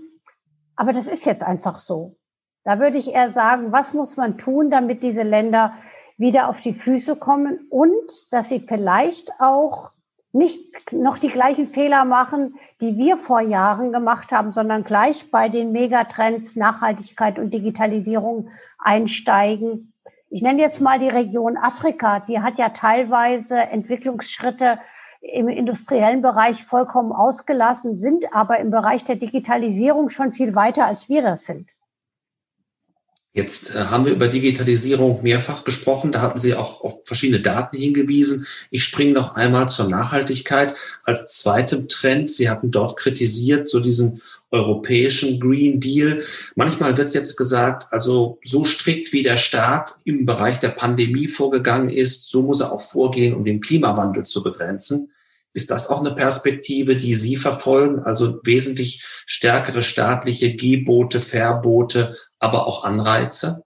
aber das ist jetzt einfach so. Da würde ich eher sagen, was muss man tun, damit diese Länder wieder auf die Füße kommen und dass sie vielleicht auch nicht noch die gleichen Fehler machen, die wir vor Jahren gemacht haben, sondern gleich bei den Megatrends Nachhaltigkeit und Digitalisierung einsteigen. Ich nenne jetzt mal die Region Afrika. Die hat ja teilweise Entwicklungsschritte im industriellen Bereich vollkommen ausgelassen, sind aber im Bereich der Digitalisierung schon viel weiter, als wir das sind. Jetzt äh, haben wir über Digitalisierung mehrfach gesprochen. Da hatten Sie auch auf verschiedene Daten hingewiesen. Ich springe noch einmal zur Nachhaltigkeit als zweitem Trend. Sie hatten dort kritisiert, so diesen europäischen Green Deal. Manchmal wird jetzt gesagt, also so strikt wie der Staat im Bereich der Pandemie vorgegangen ist, so muss er auch vorgehen, um den Klimawandel zu begrenzen. Ist das auch eine Perspektive, die Sie verfolgen? Also wesentlich stärkere staatliche Gebote, Verbote, aber auch Anreize?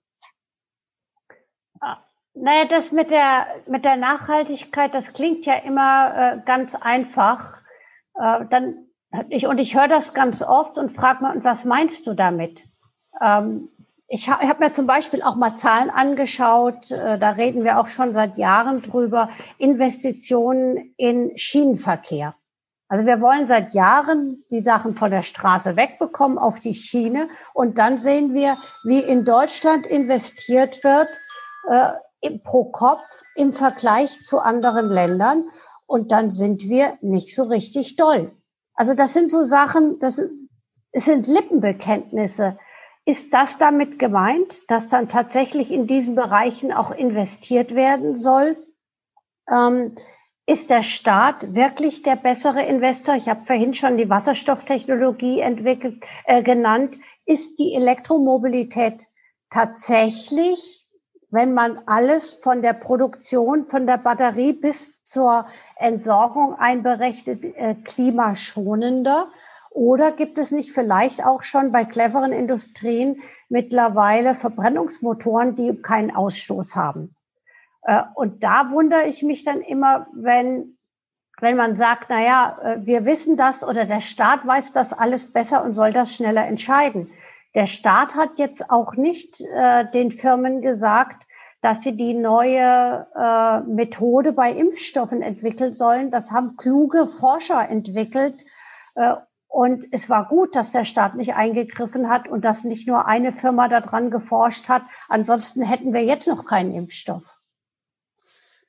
Ah, naja, das mit der, mit der Nachhaltigkeit, das klingt ja immer äh, ganz einfach. Äh, dann, ich, und ich höre das ganz oft und frage mal, und was meinst du damit? Ähm, ich habe hab mir zum Beispiel auch mal Zahlen angeschaut, äh, da reden wir auch schon seit Jahren drüber, Investitionen in Schienenverkehr. Also wir wollen seit Jahren die Sachen von der Straße wegbekommen auf die Schiene und dann sehen wir, wie in Deutschland investiert wird äh, pro Kopf im Vergleich zu anderen Ländern und dann sind wir nicht so richtig doll. Also das sind so Sachen, das sind Lippenbekenntnisse. Ist das damit gemeint, dass dann tatsächlich in diesen Bereichen auch investiert werden soll? Ähm, ist der Staat wirklich der bessere Investor? Ich habe vorhin schon die Wasserstofftechnologie entwickelt, äh, genannt. Ist die Elektromobilität tatsächlich, wenn man alles von der Produktion, von der Batterie bis zur Entsorgung einberechnet, äh, klimaschonender? Oder gibt es nicht vielleicht auch schon bei cleveren Industrien mittlerweile Verbrennungsmotoren, die keinen Ausstoß haben? Äh, und da wundere ich mich dann immer, wenn, wenn man sagt, na ja, äh, wir wissen das oder der Staat weiß das alles besser und soll das schneller entscheiden. Der Staat hat jetzt auch nicht äh, den Firmen gesagt, dass sie die neue äh, Methode bei Impfstoffen entwickeln sollen. Das haben kluge Forscher entwickelt. Äh, und es war gut, dass der Staat nicht eingegriffen hat und dass nicht nur eine Firma daran geforscht hat. Ansonsten hätten wir jetzt noch keinen Impfstoff.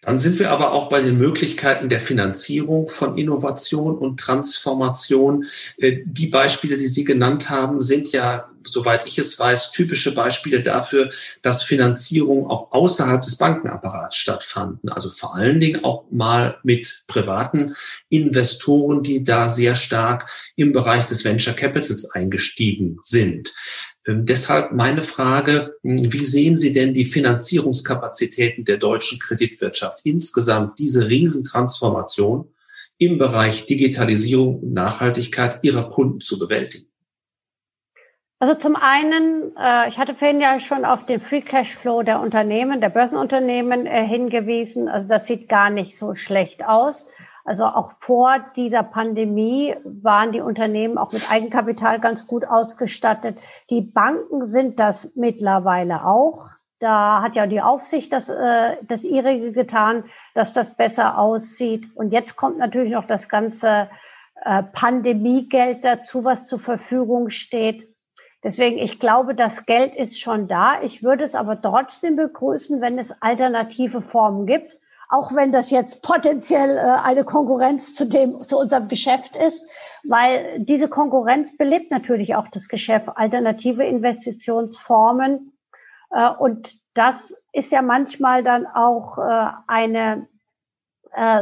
Dann sind wir aber auch bei den Möglichkeiten der Finanzierung von Innovation und Transformation. Äh, die Beispiele, die Sie genannt haben, sind ja, soweit ich es weiß, typische Beispiele dafür, dass Finanzierung auch außerhalb des Bankenapparats stattfanden. Also vor allen Dingen auch mal mit privaten Investoren, die da sehr stark im Bereich des Venture Capitals eingestiegen sind. Ähm, deshalb meine Frage, hm, wie sehen Sie denn die Finanzierungskapazitäten der deutschen Kreditwirtschaft insgesamt, diese Riesentransformation im Bereich Digitalisierung und Nachhaltigkeit Ihrer Kunden zu bewältigen? Also zum einen, äh, ich hatte vorhin ja schon auf den Free Cash Flow der Unternehmen, der Börsenunternehmen äh, hingewiesen. Also das sieht gar nicht so schlecht aus. Also auch vor dieser Pandemie waren die Unternehmen auch mit Eigenkapital ganz gut ausgestattet. Die Banken sind das mittlerweile auch. Da hat ja die Aufsicht das, äh, das ihrige getan, dass das besser aussieht. Und jetzt kommt natürlich noch das ganze äh, Pandemiegeld dazu, was zur Verfügung steht. Deswegen, ich glaube, das Geld ist schon da. Ich würde es aber trotzdem begrüßen, wenn es alternative Formen gibt auch wenn das jetzt potenziell äh, eine Konkurrenz zu dem, zu unserem Geschäft ist, weil diese Konkurrenz belebt natürlich auch das Geschäft, alternative Investitionsformen. Äh, und das ist ja manchmal dann auch äh, eine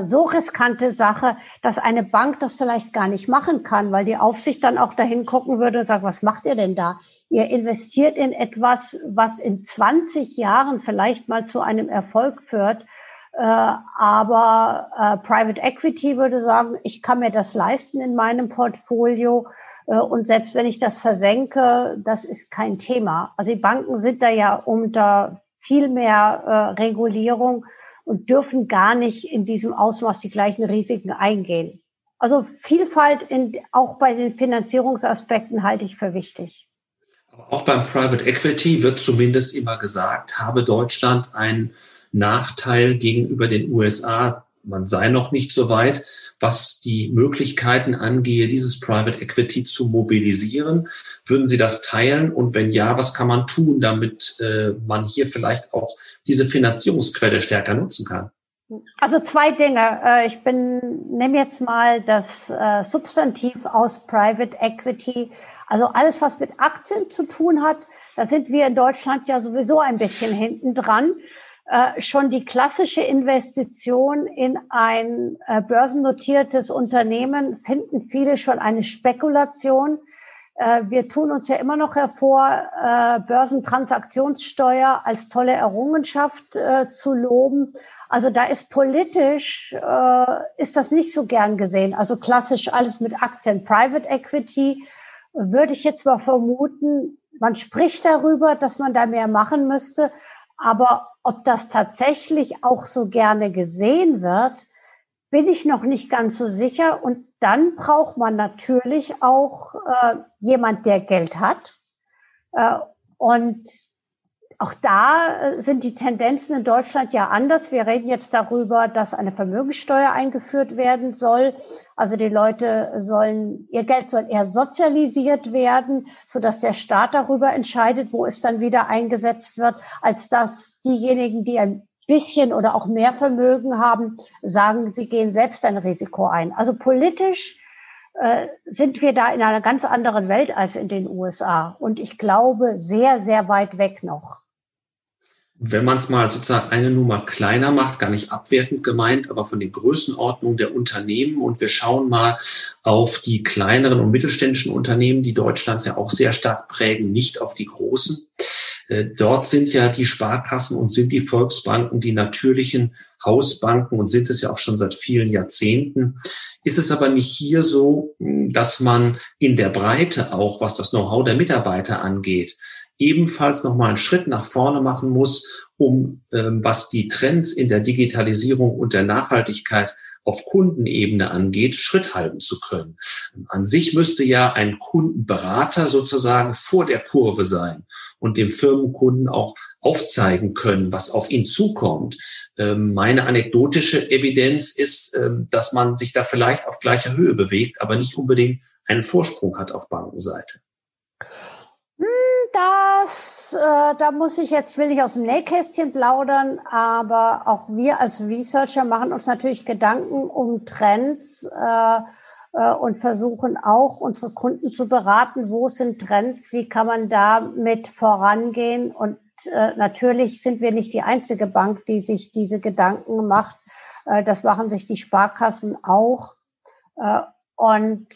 so riskante Sache, dass eine Bank das vielleicht gar nicht machen kann, weil die Aufsicht dann auch dahin gucken würde und sagt, was macht ihr denn da? Ihr investiert in etwas, was in 20 Jahren vielleicht mal zu einem Erfolg führt. Äh, aber äh, Private Equity würde sagen, ich kann mir das leisten in meinem Portfolio. Äh, und selbst wenn ich das versenke, das ist kein Thema. Also die Banken sind da ja unter viel mehr äh, Regulierung und dürfen gar nicht in diesem Ausmaß die gleichen Risiken eingehen. Also Vielfalt in, auch bei den Finanzierungsaspekten halte ich für wichtig. Auch beim Private Equity wird zumindest immer gesagt, habe Deutschland ein Nachteil gegenüber den USA. Man sei noch nicht so weit, was die Möglichkeiten angehe, dieses Private Equity zu mobilisieren. Würden Sie das teilen? Und wenn ja, was kann man tun, damit äh, man hier vielleicht auch diese Finanzierungsquelle stärker nutzen kann? Also zwei Dinge. Äh, ich bin, nehme jetzt mal das äh, Substantiv aus Private Equity. Also alles, was mit Aktien zu tun hat, da sind wir in Deutschland ja sowieso ein bisschen hinten dran. Äh, schon die klassische Investition in ein äh, börsennotiertes Unternehmen finden viele schon eine Spekulation. Äh, wir tun uns ja immer noch hervor, äh, Börsentransaktionssteuer als tolle Errungenschaft äh, zu loben. Also da ist politisch, ist das nicht so gern gesehen. Also klassisch alles mit Aktien, Private Equity, würde ich jetzt mal vermuten, man spricht darüber, dass man da mehr machen müsste, aber ob das tatsächlich auch so gerne gesehen wird, bin ich noch nicht ganz so sicher. Und dann braucht man natürlich auch äh, jemand, der Geld hat. Äh, und auch da äh, sind die Tendenzen in Deutschland ja anders. Wir reden jetzt darüber, dass eine Vermögensteuer eingeführt werden soll. Also die Leute sollen, ihr Geld soll eher sozialisiert werden, so dass der Staat darüber entscheidet, wo es dann wieder eingesetzt wird, als dass diejenigen, die ein bisschen oder auch mehr Vermögen haben, sagen, sie gehen selbst ein Risiko ein. Also politisch äh, sind wir da in einer ganz anderen Welt als in den USA. Und ich glaube, sehr, sehr weit weg noch wenn man es mal sozusagen eine Nummer kleiner macht, gar nicht abwertend gemeint, aber von den Größenordnungen der Unternehmen und wir schauen mal auf die kleineren und mittelständischen Unternehmen, die Deutschland ja auch sehr stark prägen, nicht auf die großen. Äh, dort sind ja die Sparkassen und sind die Volksbanken die natürlichen Hausbanken und sind es ja auch schon seit vielen Jahrzehnten. Ist es aber nicht hier so, dass man in der Breite auch, was das Know-how der Mitarbeiter angeht, ebenfalls nochmal einen Schritt nach vorne machen muss, um ähm, was die Trends in der Digitalisierung und der Nachhaltigkeit auf Kundenebene angeht, Schritt halten zu können. An sich müsste ja ein Kundenberater sozusagen vor der Kurve sein und dem Firmenkunden auch aufzeigen können, was auf ihn zukommt. Ähm, meine anekdotische Evidenz ist, ähm, dass man sich da vielleicht auf gleicher Höhe bewegt, aber nicht unbedingt einen Vorsprung hat auf Bankenseite das, äh, da muss ich jetzt, will ich aus dem Nähkästchen plaudern, aber auch wir als Researcher machen uns natürlich Gedanken um Trends äh, äh, und versuchen auch unsere Kunden zu beraten, wo sind Trends, wie kann man da mit vorangehen. Und äh, natürlich sind wir nicht die einzige Bank, die sich diese Gedanken macht. Äh, das machen sich die Sparkassen auch. Äh, und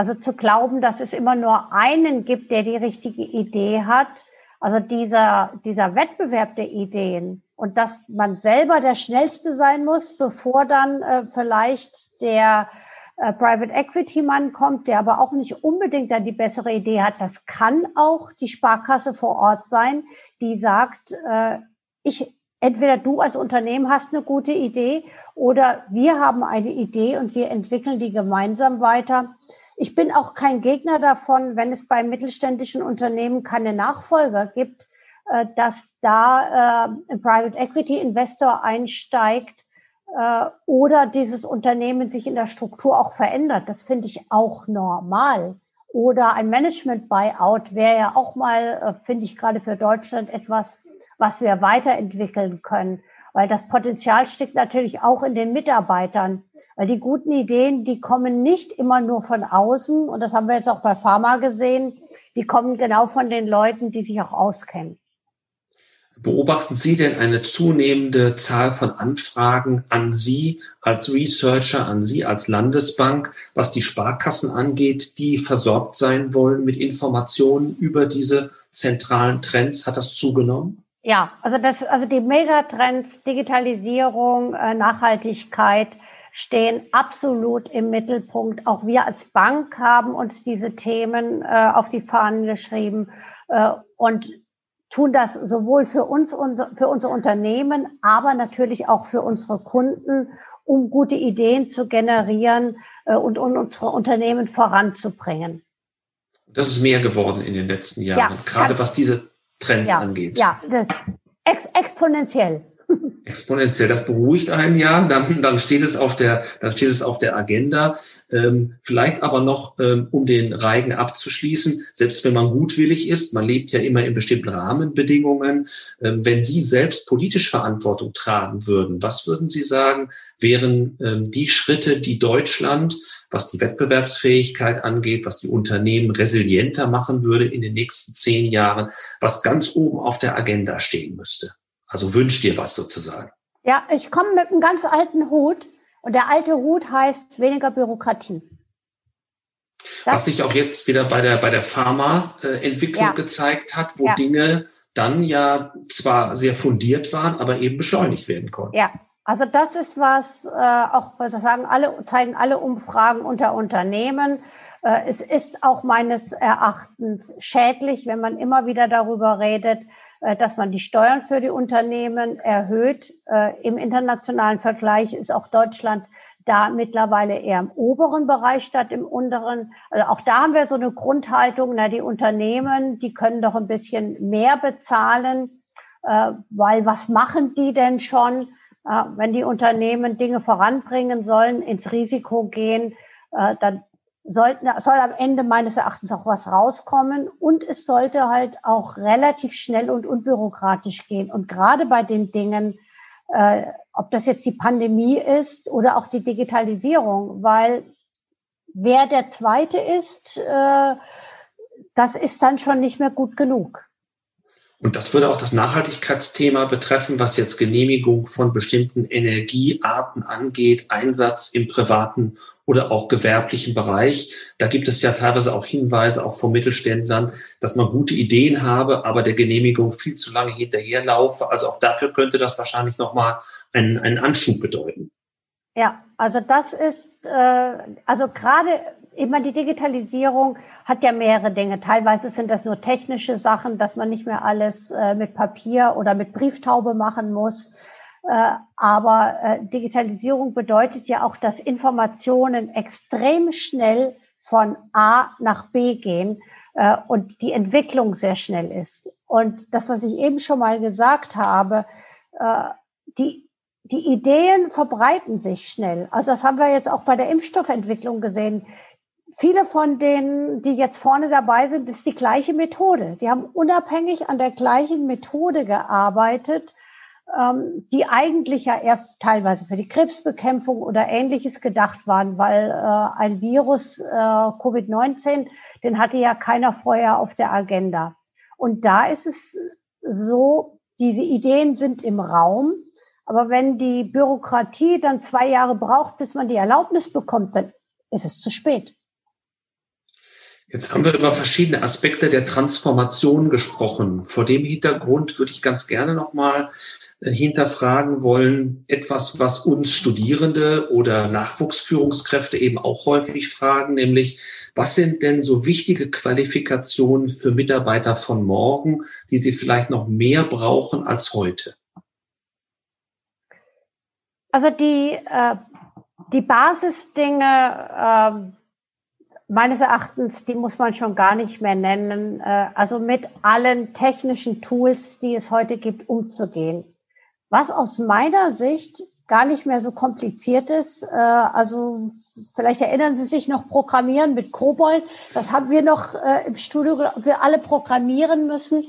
also zu glauben, dass es immer nur einen gibt, der die richtige Idee hat, also dieser, dieser Wettbewerb der Ideen und dass man selber der Schnellste sein muss, bevor dann äh, vielleicht der äh, Private Equity Mann kommt, der aber auch nicht unbedingt dann die bessere Idee hat. Das kann auch die Sparkasse vor Ort sein, die sagt, äh, ich entweder du als Unternehmen hast eine gute Idee oder wir haben eine Idee und wir entwickeln die gemeinsam weiter. Ich bin auch kein Gegner davon, wenn es bei mittelständischen Unternehmen keine Nachfolger gibt, äh, dass da äh, ein Private Equity Investor einsteigt äh, oder dieses Unternehmen sich in der Struktur auch verändert. Das finde ich auch normal. Oder ein Management-Buyout wäre ja auch mal, finde ich gerade für Deutschland etwas, was wir weiterentwickeln können weil das Potenzial steckt natürlich auch in den Mitarbeitern. Weil die guten Ideen, die kommen nicht immer nur von außen, und das haben wir jetzt auch bei Pharma gesehen, die kommen genau von den Leuten, die sich auch auskennen. Beobachten Sie denn eine zunehmende Zahl von Anfragen an Sie als Researcher, an Sie als Landesbank, was die Sparkassen angeht, die versorgt sein wollen mit Informationen über diese zentralen Trends? Hat das zugenommen? Ja, also das, also die Megatrends, Digitalisierung, äh, Nachhaltigkeit stehen absolut im Mittelpunkt. Auch wir als Bank haben uns diese Themen äh, auf die Fahnen geschrieben äh, und tun das sowohl für uns, für unser Unternehmen, aber natürlich auch für unsere Kunden, um gute Ideen zu generieren und um unsere Unternehmen voranzubringen. Das ist mehr geworden in den letzten Jahren, ja, gerade was diese Trends ja, angeht. Ja, ex exponentiell. Exponentiell, das beruhigt einen ja, dann, dann steht es auf der, dann steht es auf der Agenda. Ähm, vielleicht aber noch, ähm, um den Reigen abzuschließen, selbst wenn man gutwillig ist, man lebt ja immer in bestimmten Rahmenbedingungen. Ähm, wenn Sie selbst politisch Verantwortung tragen würden, was würden Sie sagen, wären ähm, die Schritte, die Deutschland was die Wettbewerbsfähigkeit angeht, was die Unternehmen resilienter machen würde in den nächsten zehn Jahren, was ganz oben auf der Agenda stehen müsste. Also wünscht dir was sozusagen. Ja, ich komme mit einem ganz alten Hut und der alte Hut heißt weniger Bürokratie. Das was sich auch jetzt wieder bei der, bei der Pharmaentwicklung ja. gezeigt hat, wo ja. Dinge dann ja zwar sehr fundiert waren, aber eben beschleunigt werden konnten. Ja, also das ist was, äh, auch was sagen alle, zeigen alle Umfragen unter Unternehmen. Äh, es ist auch meines Erachtens schädlich, wenn man immer wieder darüber redet, äh, dass man die Steuern für die Unternehmen erhöht. Äh, Im internationalen Vergleich ist auch Deutschland da mittlerweile eher im oberen Bereich statt im unteren. Also auch da haben wir so eine Grundhaltung, na, die Unternehmen, die können doch ein bisschen mehr bezahlen, äh, weil was machen die denn schon? Äh, wenn die Unternehmen Dinge voranbringen sollen, ins Risiko gehen, äh, dann sollten, soll am Ende meines Erachtens auch was rauskommen und es sollte halt auch relativ schnell und unbürokratisch gehen. Und gerade bei den Dingen, äh, ob das jetzt die Pandemie ist oder auch die Digitalisierung, weil wer der Zweite ist, äh, das ist dann schon nicht mehr gut genug. Und das würde auch das Nachhaltigkeitsthema betreffen, was jetzt Genehmigung von bestimmten Energiearten angeht, Einsatz im privaten oder auch gewerblichen Bereich. Da gibt es ja teilweise auch Hinweise, auch von Mittelständlern, dass man gute Ideen habe, aber der Genehmigung viel zu lange hinterherlaufe. Also auch dafür könnte das wahrscheinlich nochmal einen, einen Anschub bedeuten. Ja, also das ist, äh, also gerade immer die Digitalisierung hat ja mehrere Dinge. Teilweise sind das nur technische Sachen, dass man nicht mehr alles äh, mit Papier oder mit Brieftaube machen muss. Äh, aber äh, Digitalisierung bedeutet ja auch, dass Informationen extrem schnell von A nach B gehen äh, und die Entwicklung sehr schnell ist. Und das, was ich eben schon mal gesagt habe, die die Ideen verbreiten sich schnell. Also das haben wir jetzt auch bei der Impfstoffentwicklung gesehen viele von denen, die jetzt vorne dabei sind, ist die gleiche Methode. Die haben unabhängig an der gleichen Methode gearbeitet, ähm, die eigentlich ja eher teilweise für die Krebsbekämpfung oder ähnliches gedacht waren, weil äh, ein Virus äh, Covid-19, den hatte ja keiner vorher auf der Agenda. Und da ist es so, diese Ideen sind im Raum, aber wenn die Bürokratie dann zwei Jahre braucht, bis man die Erlaubnis bekommt, dann ist es zu spät. Jetzt haben wir über verschiedene Aspekte der Transformation gesprochen. Vor dem Hintergrund würde ich ganz gerne nochmal hinterfragen wollen, etwas, was uns Studierende oder Nachwuchsführungskräfte eben auch häufig fragen, nämlich, was sind denn so wichtige Qualifikationen für Mitarbeiter von morgen, die sie vielleicht noch mehr brauchen als heute? Also die, äh, die Basisdinge, äh, meines Erachtens, die muss man schon gar nicht mehr nennen, äh, also mit allen technischen Tools, die es heute gibt, umzugehen. Was aus meiner Sicht gar nicht mehr so kompliziert ist, äh, also vielleicht erinnern Sie sich noch Programmieren mit Kobold, das haben wir noch äh, im Studio, wir alle programmieren müssen.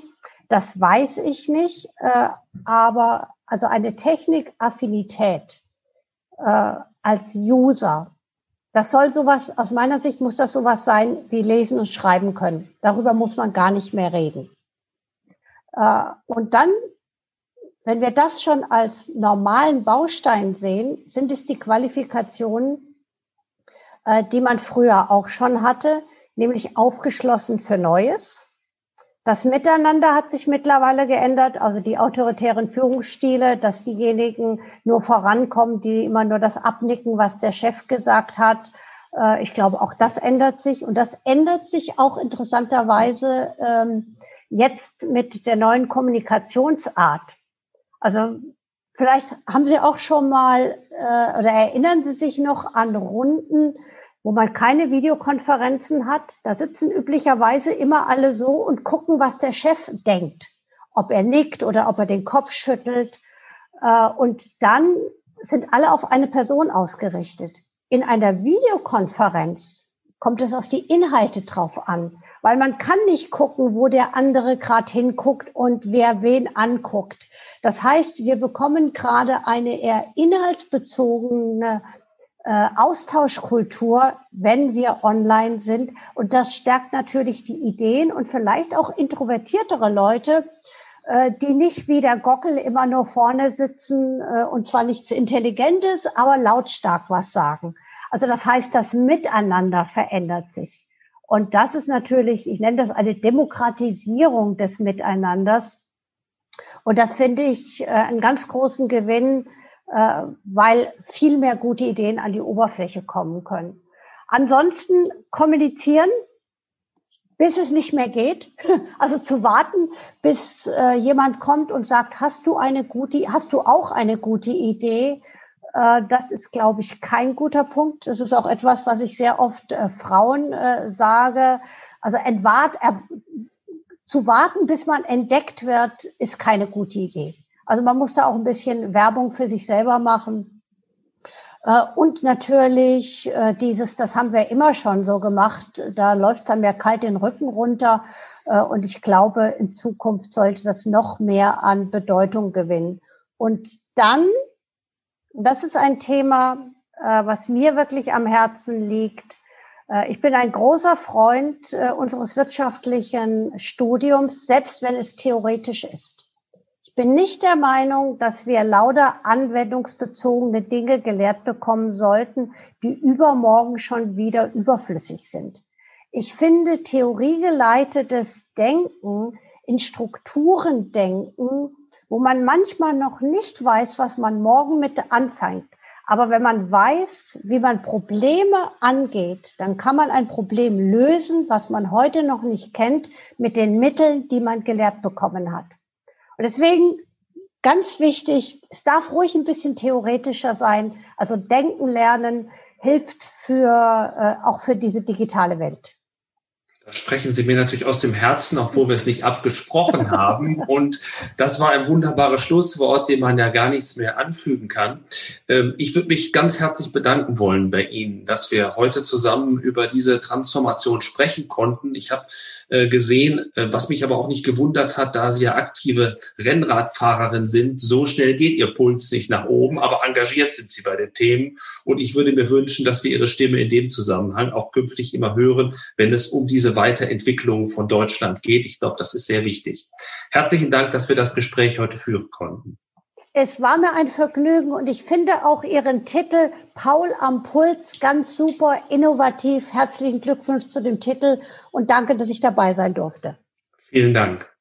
Das weiß ich nicht, aber also eine Technikaffinität als User, das soll sowas, aus meiner Sicht muss das sowas sein wie lesen und schreiben können. Darüber muss man gar nicht mehr reden. Äh, und dann, wenn wir das schon als normalen Baustein sehen, sind es die Qualifikationen, äh, die man früher auch schon hatte, nämlich aufgeschlossen für Neues, das Miteinander hat sich mittlerweile geändert, also die autoritären Führungsstile, dass diejenigen nur vorankommen, die immer nur das abnicken, was der Chef gesagt hat. Äh, ich glaube, auch das ändert sich und das ändert sich auch interessanterweise ähm, jetzt mit der neuen Kommunikationsart. Also vielleicht haben Sie auch schon mal äh, oder erinnern Sie sich noch an Runden, wo man keine Videokonferenzen hat. Da sitzen üblicherweise immer alle so und gucken, was der Chef denkt, ob er nickt oder ob er den Kopf schüttelt. Äh, und dann sind alle auf eine Person ausgerichtet. In einer Videokonferenz kommt es auf die Inhalte drauf an, weil man kann nicht gucken, wo der andere gerade hinguckt und wer wen anguckt. Das heißt, wir bekommen gerade eine eher inhaltsbezogene äh, Austauschkultur, wenn wir online sind. Und das stärkt natürlich die Ideen und vielleicht auch introvertiertere Leute, äh, die nicht wie der Gockel immer nur vorne sitzen äh, und zwar nichts Intelligentes, aber lautstark was sagen. Also das heißt, das Miteinander verändert sich. Und das ist natürlich, ich nenne das eine Demokratisierung des Miteinanders. Und das finde ich einen ganz großen Gewinn äh, weil viel mehr gute Ideen an die Oberfläche kommen können. Ansonsten kommunizieren, bis es nicht mehr geht. Also zu warten, bis äh, jemand kommt und sagt, hast du eine gute, hast du auch eine gute Idee? Äh, das ist, glaube ich, kein guter Punkt. Das ist auch etwas, was ich sehr oft äh, Frauen äh, sage. Also entwart, zu warten, bis man entdeckt wird, ist keine gute Idee. Also man muss da auch ein bisschen Werbung für sich selber machen. Und natürlich dieses, das haben wir immer schon so gemacht, da läuft dann mir kalt den Rücken runter. Und ich glaube, in Zukunft sollte das noch mehr an Bedeutung gewinnen. Und dann, das ist ein Thema, was mir wirklich am Herzen liegt. Ich bin ein großer Freund unseres wirtschaftlichen Studiums, selbst wenn es theoretisch ist. Ich bin nicht der Meinung, dass wir lauter anwendungsbezogene Dinge gelehrt bekommen sollten, die übermorgen schon wieder überflüssig sind. Ich finde theoriegeleitetes Denken in Strukturen denken, wo man manchmal noch nicht weiß, was man morgen mit anfängt. Aber wenn man weiß, wie man Probleme angeht, dann kann man ein Problem lösen, was man heute noch nicht kennt, mit den Mitteln, die man gelehrt bekommen hat. Und deswegen ganz wichtig, es darf ruhig ein bisschen theoretischer sein. Also denken lernen hilft für äh, auch für diese digitale Welt. Da sprechen Sie mir natürlich aus dem Herzen, obwohl wir es nicht abgesprochen haben. Und das war ein wunderbares Schlusswort, dem man ja gar nichts mehr anfügen kann. Ähm, ich würde mich ganz herzlich bedanken wollen bei Ihnen, dass wir heute zusammen über diese Transformation sprechen konnten. Ich habe äh, gesehen, äh, was mich aber auch nicht gewundert hat, da Sie ja aktive Rennradfahrerin sind. So schnell geht Ihr Puls nicht nach oben, aber engagiert sind Sie bei den Themen. Und ich würde mir wünschen, dass wir Ihre Stimme in dem Zusammenhang auch künftig immer hören, wenn es um diese Weiterentwicklung von Deutschland geht. Ich glaube, das ist sehr wichtig. Herzlichen Dank, dass wir das Gespräch heute führen konnten. Es war mir ein Vergnügen und ich finde auch Ihren Titel Paul am Puls ganz super, innovativ. Herzlichen Glückwunsch zu dem Titel und danke, dass ich dabei sein durfte. Vielen Dank.